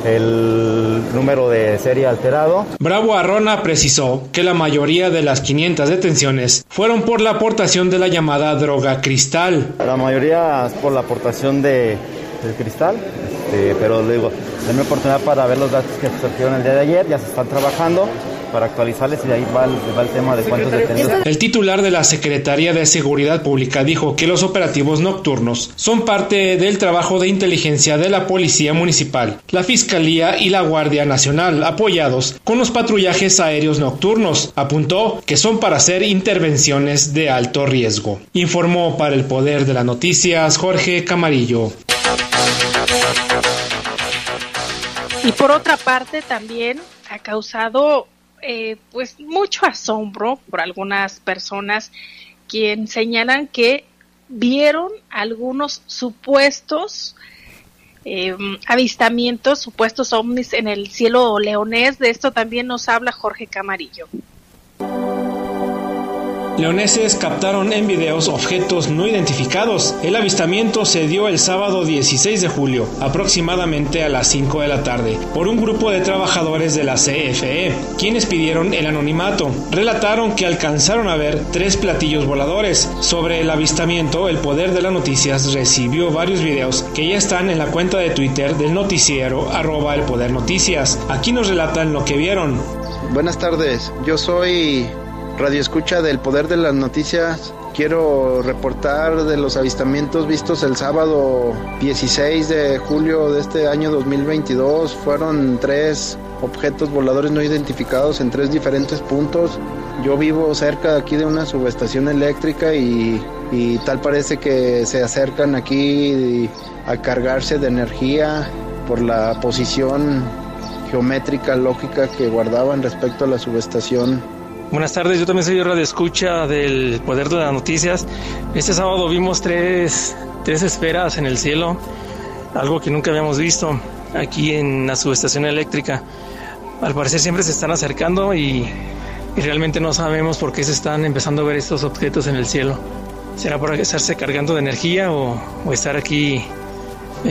el número de serie alterado. Bravo Arrona precisó que la mayoría de las 500 detenciones fueron por la aportación de la llamada droga cristal. La mayoría es por la aportación de, del cristal, este, pero digo, denme oportunidad para ver los datos que surgieron el día de ayer, ya se están trabajando para actualizarles y ahí va el, tema de cuántos detenidos. El titular de la Secretaría de Seguridad Pública dijo que los operativos nocturnos son parte del trabajo de inteligencia de la Policía Municipal, la Fiscalía y la Guardia Nacional, apoyados con los patrullajes aéreos nocturnos. Apuntó que son para hacer intervenciones de alto riesgo. Informó para el Poder de las Noticias Jorge Camarillo. Y por otra parte también ha causado eh, pues mucho asombro por algunas personas quien señalan que vieron algunos supuestos eh, avistamientos, supuestos ovnis en el cielo leonés. De esto también nos habla Jorge Camarillo. Leoneses captaron en videos objetos no identificados. El avistamiento se dio el sábado 16 de julio, aproximadamente a las 5 de la tarde, por un grupo de trabajadores de la CFE, quienes pidieron el anonimato. Relataron que alcanzaron a ver tres platillos voladores. Sobre el avistamiento, el Poder de las Noticias recibió varios videos que ya están en la cuenta de Twitter del noticiero arroba el Poder Noticias. Aquí nos relatan lo que vieron. Buenas tardes, yo soy Radio Escucha del Poder de las Noticias. Quiero reportar de los avistamientos vistos el sábado 16 de julio de este año 2022. Fueron tres objetos voladores no identificados en tres diferentes puntos. Yo vivo cerca de aquí de una subestación eléctrica y, y tal parece que se acercan aquí a cargarse de energía por la posición geométrica lógica que guardaban respecto a la subestación Buenas tardes, yo también soy radio escucha del Poder de las Noticias. Este sábado vimos tres, tres esferas en el cielo, algo que nunca habíamos visto aquí en la subestación eléctrica. Al parecer siempre se están acercando y, realmente no sabemos por qué se están empezando a ver estos objetos en el cielo. ¿Será por estarse cargando de energía o estar aquí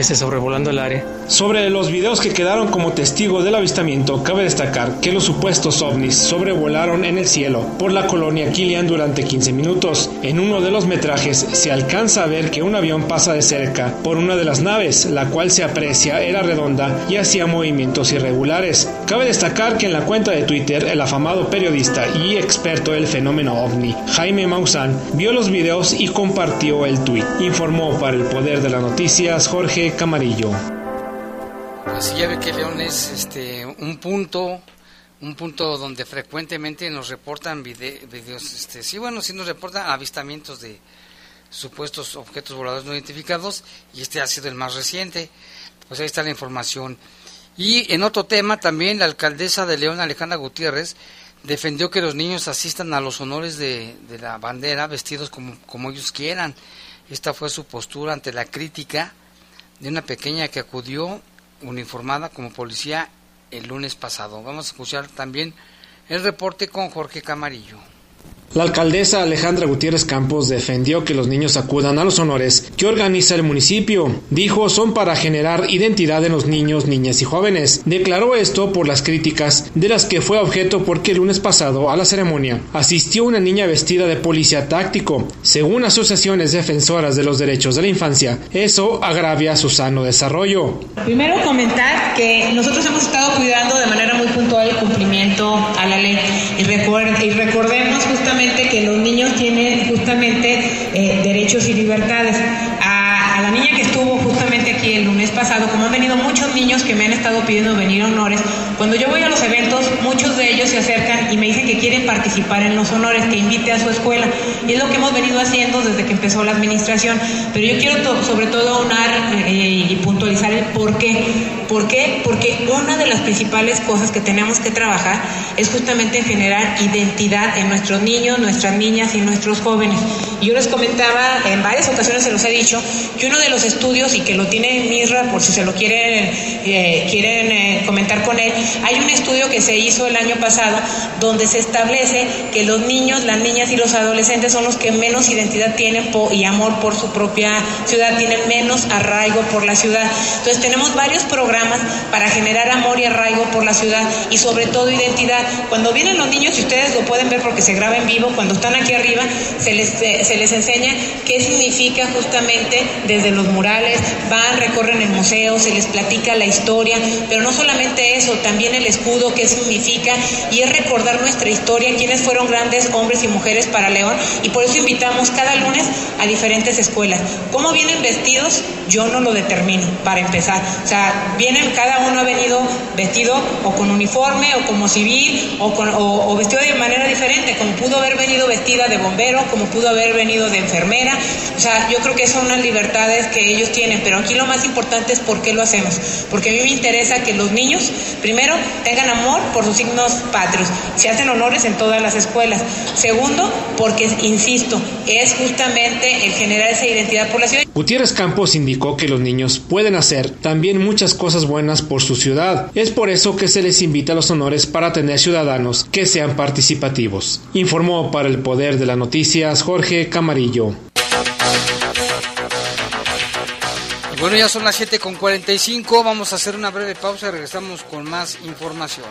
sobrevolando el área? Sobre los videos que quedaron como testigos del avistamiento, cabe destacar que los supuestos ovnis sobrevolaron en el cielo por la colonia Kilian durante 15 minutos. En uno de los metrajes se alcanza a ver que un avión pasa de cerca por una de las naves, la cual se aprecia era redonda y hacía movimientos irregulares. Cabe destacar que en la cuenta de Twitter el afamado periodista y experto del fenómeno ovni, Jaime Maussan, vio los videos y compartió el tweet. Informó para el Poder de las Noticias Jorge Camarillo. Pues ya ve que León es este, un punto un punto donde frecuentemente nos reportan videos, este, sí, bueno, sí nos reportan avistamientos de supuestos objetos voladores no identificados y este ha sido el más reciente. Pues ahí está la información. Y en otro tema también la alcaldesa de León, Alejandra Gutiérrez, defendió que los niños asistan a los honores de, de la bandera vestidos como, como ellos quieran. Esta fue su postura ante la crítica de una pequeña que acudió uniformada como policía el lunes pasado. Vamos a escuchar también el reporte con Jorge Camarillo. La alcaldesa Alejandra Gutiérrez Campos defendió que los niños acudan a los honores que organiza el municipio. Dijo son para generar identidad en los niños, niñas y jóvenes. Declaró esto por las críticas de las que fue objeto porque el lunes pasado a la ceremonia asistió una niña vestida de policía táctico. Según asociaciones defensoras de los derechos de la infancia, eso agravia su sano desarrollo. Primero comentar que nosotros hemos estado cuidando de manera muy puntual el cumplimiento a la ley y, recordemos justamente que los niños tienen justamente eh, derechos y libertades. A a, la niña que estuvo justamente aquí el lunes pasado, como han venido muchos niños que me han estado pidiendo venir a honores, cuando yo voy a los eventos, muchos de ellos se acercan y me dicen que quieren participar en los honores, que invite a su escuela. Y es lo que hemos venido haciendo desde que empezó la administración. Pero yo quiero sobre todo aunar eh, y puntualizar el por qué. ¿Por qué? Porque una de las principales cosas que tenemos que trabajar es justamente generar identidad en nuestros niños, nuestras niñas y nuestros jóvenes. Y yo les comentaba, en varias ocasiones se los he dicho, que uno de los estudios, y que lo tiene Mirra por si se lo quieren, eh, quieren eh, comentar con él, hay un estudio que se hizo el año pasado donde se establece que los niños, las niñas y los adolescentes son los que menos identidad tienen y amor por su propia ciudad, tienen menos arraigo por la ciudad. Entonces tenemos varios programas para generar amor y arraigo por la ciudad y sobre todo identidad. Cuando vienen los niños, y ustedes lo pueden ver porque se graba en vivo, cuando están aquí arriba, se les, eh, se les enseña qué significa justamente desde los murales, van, recorren el museo, se les platica la historia, pero no solamente eso, también el escudo, qué significa, y es recordar nuestra historia, quiénes fueron grandes hombres y mujeres para León, y por eso invitamos cada lunes a diferentes escuelas. ¿Cómo vienen vestidos? Yo no lo determino, para empezar. O sea, vienen, cada uno ha venido vestido o con uniforme o como civil o, con, o, vestido de manera diferente, como pudo haber venido vestida de bombero, como pudo haber venido de enfermera. O sea, yo creo que son unas libertades que ellos tienen, pero aquí lo más importante es por qué lo hacemos. Porque a mí me interesa que los niños, primero, tengan amor por sus signos patrios. Se hacen honores en todas las escuelas. Segundo, porque, insisto, es justamente el generar esa identidad por la ciudad. Gutiérrez Campos indicó que los niños pueden hacer también muchas cosas buenas por su ciudad. Es por eso que se les invita a los honores para tener ciudadanos que sean participativos. Informó para el Poder de las Noticias Jorge Camarillo. Bueno, ya son las 7.45, vamos a hacer una breve pausa y regresamos con más información.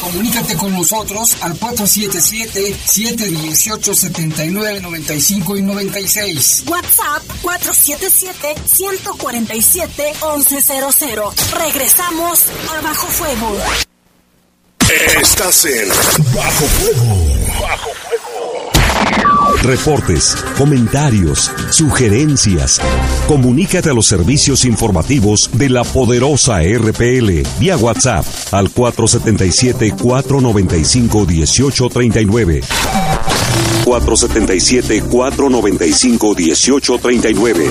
Comunícate con nosotros al 477-718-7995 y 96. WhatsApp 477-147-1100. Regresamos a Bajo Fuego. Estás en Bajo Fuego. Bajo Fuego. Reportes, comentarios, sugerencias. Comunícate a los servicios informativos de la poderosa RPL vía WhatsApp al 477-495-1839. 477-495-1839.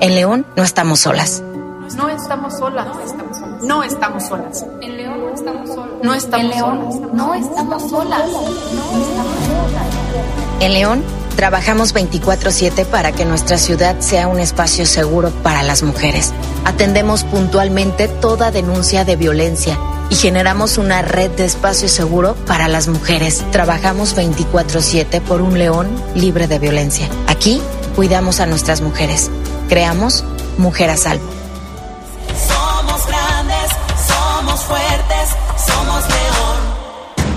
En León no estamos solas. No estamos solas. No estamos solas. En León no estamos solas. No estamos solas. No estamos solas. En León trabajamos 24/7 para que nuestra ciudad sea un espacio seguro para las mujeres. Atendemos puntualmente toda denuncia de violencia y generamos una red de espacio seguro para las mujeres. Trabajamos 24/7 por un León libre de violencia. Aquí cuidamos a nuestras mujeres. Creamos Mujer a Salvo.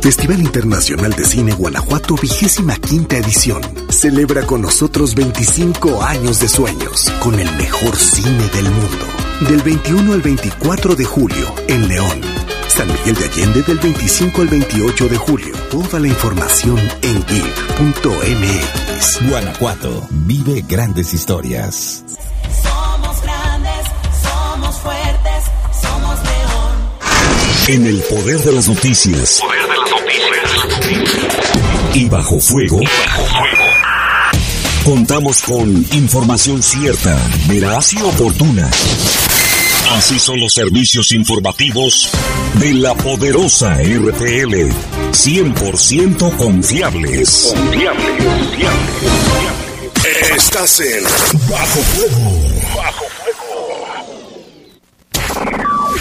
Festival Internacional de Cine Guanajuato, vigésima quinta edición. Celebra con nosotros 25 años de sueños, con el mejor cine del mundo. Del 21 al 24 de julio, en León. San Miguel de Allende del 25 al 28 de julio. Toda la información en geek.mx. Guanajuato, vive grandes historias. Somos grandes, somos fuertes, somos león. En el poder de las noticias. Poder de las noticias. Y bajo fuego. Contamos con información cierta, veraz y oportuna. Así son los servicios informativos de la poderosa RTL. 100% confiables. Confiables, confiables, confiables. Estás en Bajo Fuego. Bajo Fuego.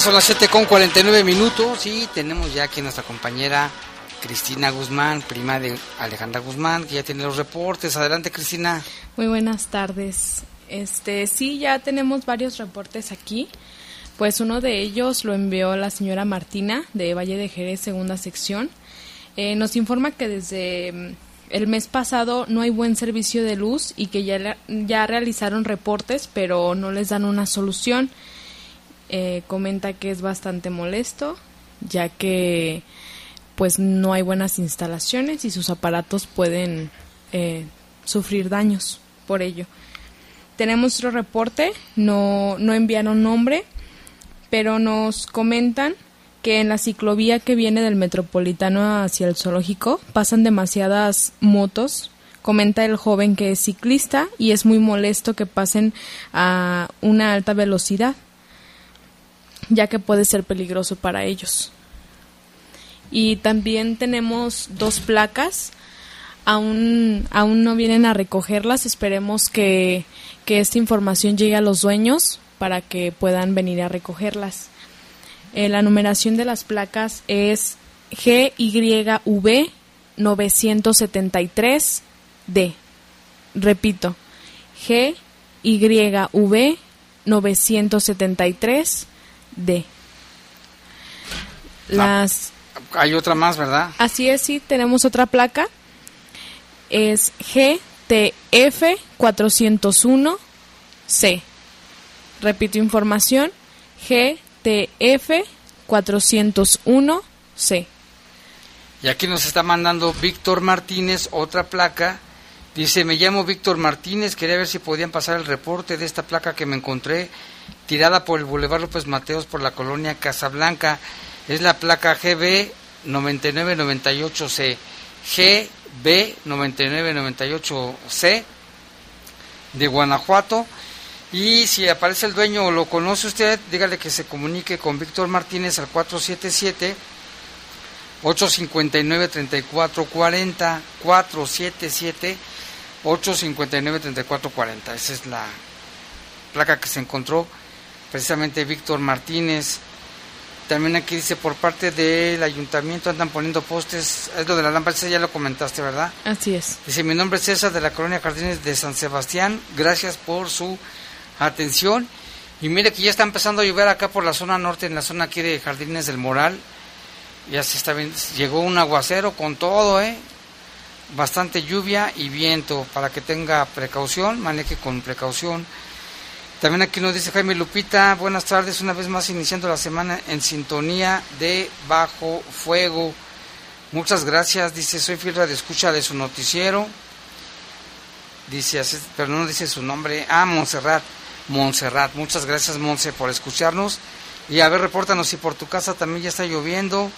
Son las 7 con 49 minutos y tenemos ya aquí nuestra compañera Cristina Guzmán, prima de Alejandra Guzmán, que ya tiene los reportes. Adelante, Cristina. Muy buenas tardes. Este, sí, ya tenemos varios reportes aquí. Pues uno de ellos lo envió la señora Martina de Valle de Jerez, segunda sección. Eh, nos informa que desde mm, el mes pasado no hay buen servicio de luz y que ya, ya realizaron reportes, pero no les dan una solución. Eh, comenta que es bastante molesto, ya que pues no hay buenas instalaciones y sus aparatos pueden eh, sufrir daños por ello. Tenemos otro reporte, no, no enviaron nombre, pero nos comentan que en la ciclovía que viene del metropolitano hacia el zoológico pasan demasiadas motos. Comenta el joven que es ciclista y es muy molesto que pasen a una alta velocidad ya que puede ser peligroso para ellos. Y también tenemos dos placas, aún, aún no vienen a recogerlas, esperemos que, que esta información llegue a los dueños para que puedan venir a recogerlas. Eh, la numeración de las placas es GYV 973D. Repito, GYV 973 D. Las Hay otra más, ¿verdad? Así es, sí, tenemos otra placa. Es GTF 401C. Repito información. GTF 401C. Y aquí nos está mandando Víctor Martínez otra placa. Dice, me llamo Víctor Martínez, quería ver si podían pasar el reporte de esta placa que me encontré tirada por el Boulevard López Mateos por la colonia Casablanca. Es la placa GB 9998C. GB 9998C de Guanajuato. Y si aparece el dueño o lo conoce usted, dígale que se comunique con Víctor Martínez al 477 859 3440 477 859 3440. Esa es la placa que se encontró precisamente Víctor Martínez. También aquí dice por parte del ayuntamiento andan poniendo postes, es lo de la lámpara, ya lo comentaste, ¿verdad? Así es. Dice, mi nombre es César de la colonia Jardines de San Sebastián, gracias por su atención. Y mire que ya está empezando a llover acá por la zona norte, en la zona aquí de Jardines del Moral. Ya se está viendo, llegó un aguacero con todo, ¿eh? Bastante lluvia y viento, para que tenga precaución, maneje con precaución. También aquí nos dice Jaime Lupita, buenas tardes, una vez más iniciando la semana en sintonía de Bajo Fuego. Muchas gracias, dice, soy fiel de escucha de su noticiero. Dice, pero no dice su nombre. Ah, Montserrat. Montserrat, muchas gracias Monse por escucharnos. Y a ver, repórtanos si por tu casa también ya está lloviendo,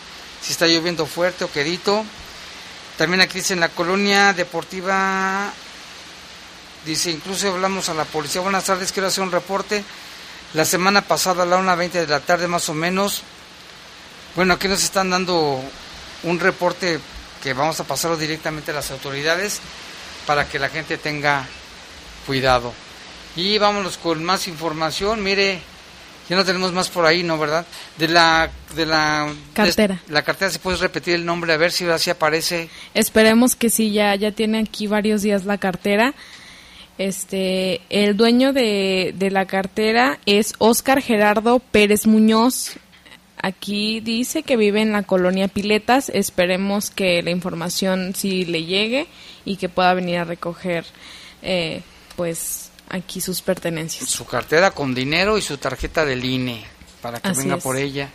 si está lloviendo fuerte o quedito. También aquí dice en la colonia deportiva Dice, incluso hablamos a la policía. Buenas tardes, quiero hacer un reporte. La semana pasada a la 1.20 de la tarde más o menos. Bueno, aquí nos están dando un reporte que vamos a pasarlo directamente a las autoridades para que la gente tenga cuidado. Y vámonos con más información. Mire, ya no tenemos más por ahí, ¿no? ¿Verdad? De la, de la cartera. la cartera, ¿se puede repetir el nombre? A ver si así aparece. Esperemos que sí, ya, ya tiene aquí varios días la cartera. Este, el dueño de, de la cartera es Óscar Gerardo Pérez Muñoz. Aquí dice que vive en la colonia Piletas. Esperemos que la información sí le llegue y que pueda venir a recoger, eh, pues, aquí sus pertenencias. Su cartera con dinero y su tarjeta del INE para que venga por ella.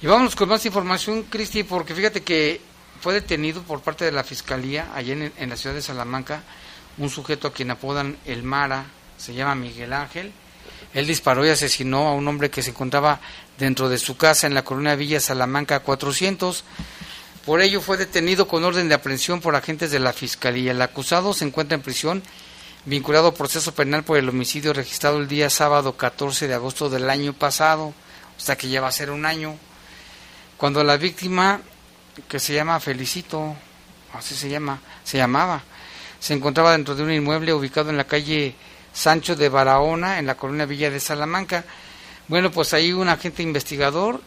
Y vamos con más información, Cristi, porque fíjate que fue detenido por parte de la fiscalía allá en, en la ciudad de Salamanca un sujeto a quien apodan el Mara, se llama Miguel Ángel, Él disparó y asesinó a un hombre que se encontraba dentro de su casa en la colonia Villa Salamanca 400. Por ello fue detenido con orden de aprehensión por agentes de la Fiscalía. El acusado se encuentra en prisión vinculado a proceso penal por el homicidio registrado el día sábado 14 de agosto del año pasado, sea que ya va a ser un año, cuando la víctima, que se llama Felicito, así se llama, se llamaba, se encontraba dentro de un inmueble ubicado en la calle Sancho de Barahona, en la colonia Villa de Salamanca. Bueno, pues ahí un agente investigador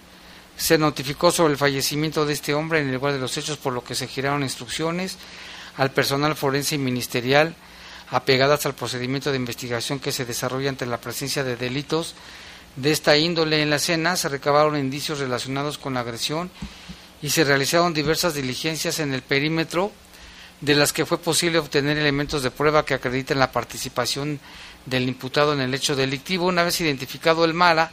se notificó sobre el fallecimiento de este hombre en el lugar de los hechos, por lo que se giraron instrucciones al personal forense y ministerial apegadas al procedimiento de investigación que se desarrolla ante la presencia de delitos de esta índole en la escena. Se recabaron indicios relacionados con la agresión y se realizaron diversas diligencias en el perímetro de las que fue posible obtener elementos de prueba que acrediten la participación del imputado en el hecho delictivo. Una vez identificado el Mala,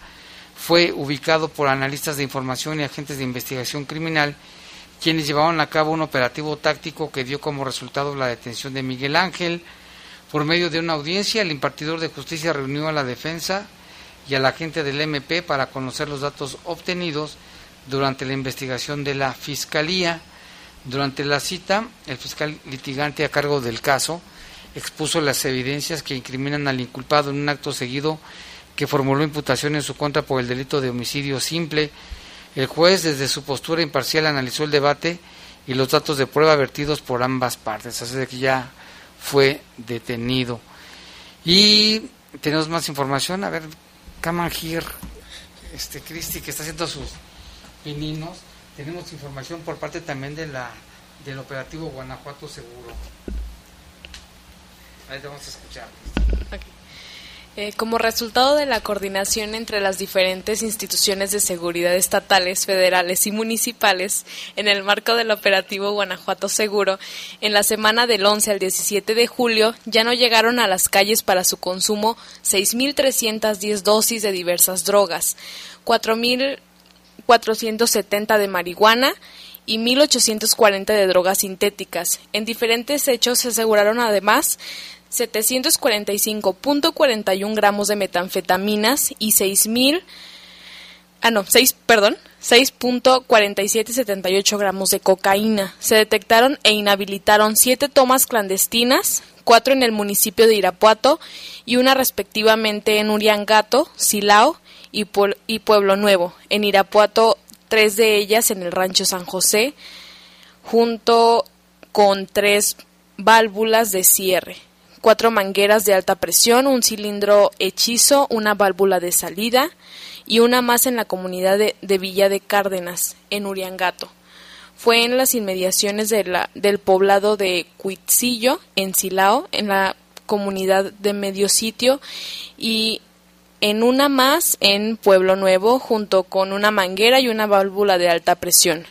fue ubicado por analistas de información y agentes de investigación criminal, quienes llevaron a cabo un operativo táctico que dio como resultado la detención de Miguel Ángel. Por medio de una audiencia, el impartidor de justicia reunió a la defensa y al agente del MP para conocer los datos obtenidos durante la investigación de la Fiscalía. Durante la cita, el fiscal litigante a cargo del caso expuso las evidencias que incriminan al inculpado en un acto seguido que formuló imputación en su contra por el delito de homicidio simple. El juez, desde su postura imparcial, analizó el debate y los datos de prueba vertidos por ambas partes, así de que ya fue detenido. Y tenemos más información, a ver, Kamanjir, este Cristi, que está haciendo sus pininos tenemos información por parte también de la del operativo Guanajuato Seguro. Ahí vamos a escuchar. Eh, como resultado de la coordinación entre las diferentes instituciones de seguridad estatales, federales y municipales en el marco del operativo Guanajuato Seguro, en la semana del 11 al 17 de julio ya no llegaron a las calles para su consumo 6.310 dosis de diversas drogas, 4.000 470 de marihuana y 1.840 de drogas sintéticas. En diferentes hechos se aseguraron además 745.41 gramos de metanfetaminas y 6.000 ah no, 6, perdón, 6.4778 gramos de cocaína. Se detectaron e inhabilitaron siete tomas clandestinas, cuatro en el municipio de Irapuato y una respectivamente en Uriangato, Silao y, Pueblo Nuevo. En Irapuato, tres de ellas en el rancho San José, junto con tres válvulas de cierre, cuatro mangueras de alta presión, un cilindro hechizo, una válvula de salida y una más en la comunidad de, Villa de Cárdenas, en Uriangato. Fue en las inmediaciones de la, del poblado de Cuitzillo, en Silao, en la comunidad de Medio Sitio, y en una más en Pueblo Nuevo, junto con una manguera y una válvula de alta presión.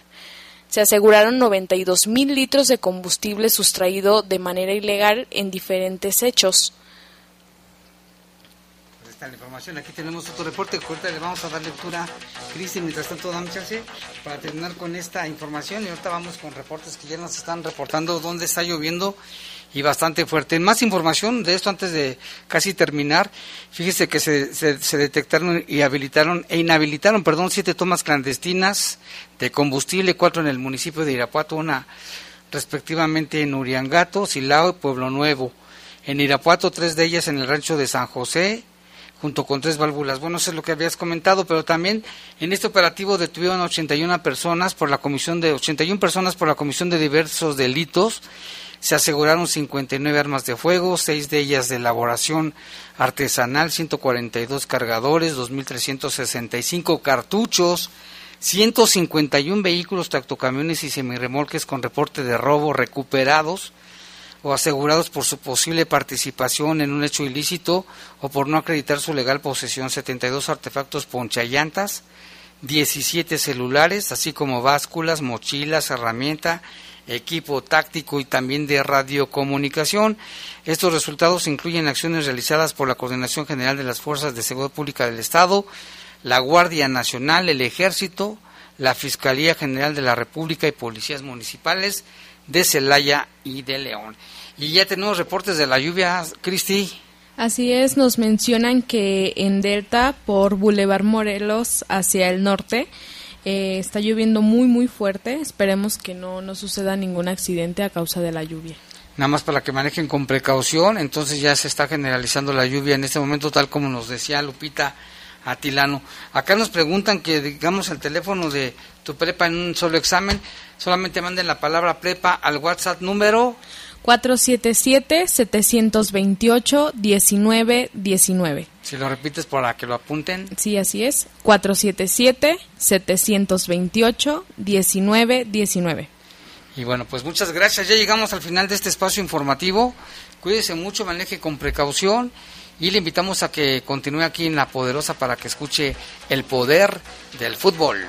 Se aseguraron 92 mil litros de combustible sustraído de manera ilegal en diferentes hechos. Pues la información. Aquí tenemos otro reporte. Ahorita le vamos a dar lectura a Cristi. Mientras tanto, dame para terminar con esta información. Y ahorita vamos con reportes que ya nos están reportando dónde está lloviendo y bastante fuerte. Más información de esto antes de casi terminar. Fíjese que se, se, detectaron y habilitaron e inhabilitaron, perdón, siete tomas clandestinas de combustible, cuatro en el municipio de Irapuato, una respectivamente en Uriangato, Silao y Pueblo Nuevo. En Irapuato, tres de ellas en el rancho de San José, junto con tres válvulas. Bueno, eso es lo que habías comentado, pero también en este operativo detuvieron 81 personas por la comisión de 81 personas por la comisión de diversos delitos se aseguraron 59 armas de fuego, seis de ellas de elaboración artesanal, 142 cargadores, 2.365 cartuchos, 151 vehículos, tractocamiones y semirremolques con reporte de robo recuperados o asegurados por su posible participación en un hecho ilícito o por no acreditar su legal posesión, 72 artefactos ponchallantas, 17 celulares, así como básculas, mochilas, herramienta equipo táctico y también de radiocomunicación. Estos resultados incluyen acciones realizadas por la Coordinación General de las Fuerzas de Seguridad Pública del Estado, la Guardia Nacional, el Ejército, la Fiscalía General de la República y policías municipales de Celaya y de León. Y ya tenemos reportes de la lluvia, Cristi. Así es, nos mencionan que en Delta, por Boulevard Morelos hacia el norte, eh, está lloviendo muy, muy fuerte. Esperemos que no, no suceda ningún accidente a causa de la lluvia. Nada más para que manejen con precaución, entonces ya se está generalizando la lluvia en este momento, tal como nos decía Lupita Atilano. Acá nos preguntan que digamos el teléfono de tu prepa en un solo examen, solamente manden la palabra prepa al WhatsApp número 477-728-1919. Si lo repites para que lo apunten. Sí, así es. 477-728-1919. Y bueno, pues muchas gracias. Ya llegamos al final de este espacio informativo. Cuídese mucho, maneje con precaución y le invitamos a que continúe aquí en La Poderosa para que escuche el poder del fútbol.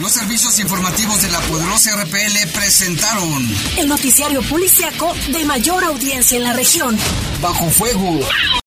Los servicios informativos de la poderosa RPL presentaron el noticiario policiaco de mayor audiencia en la región. Bajo fuego.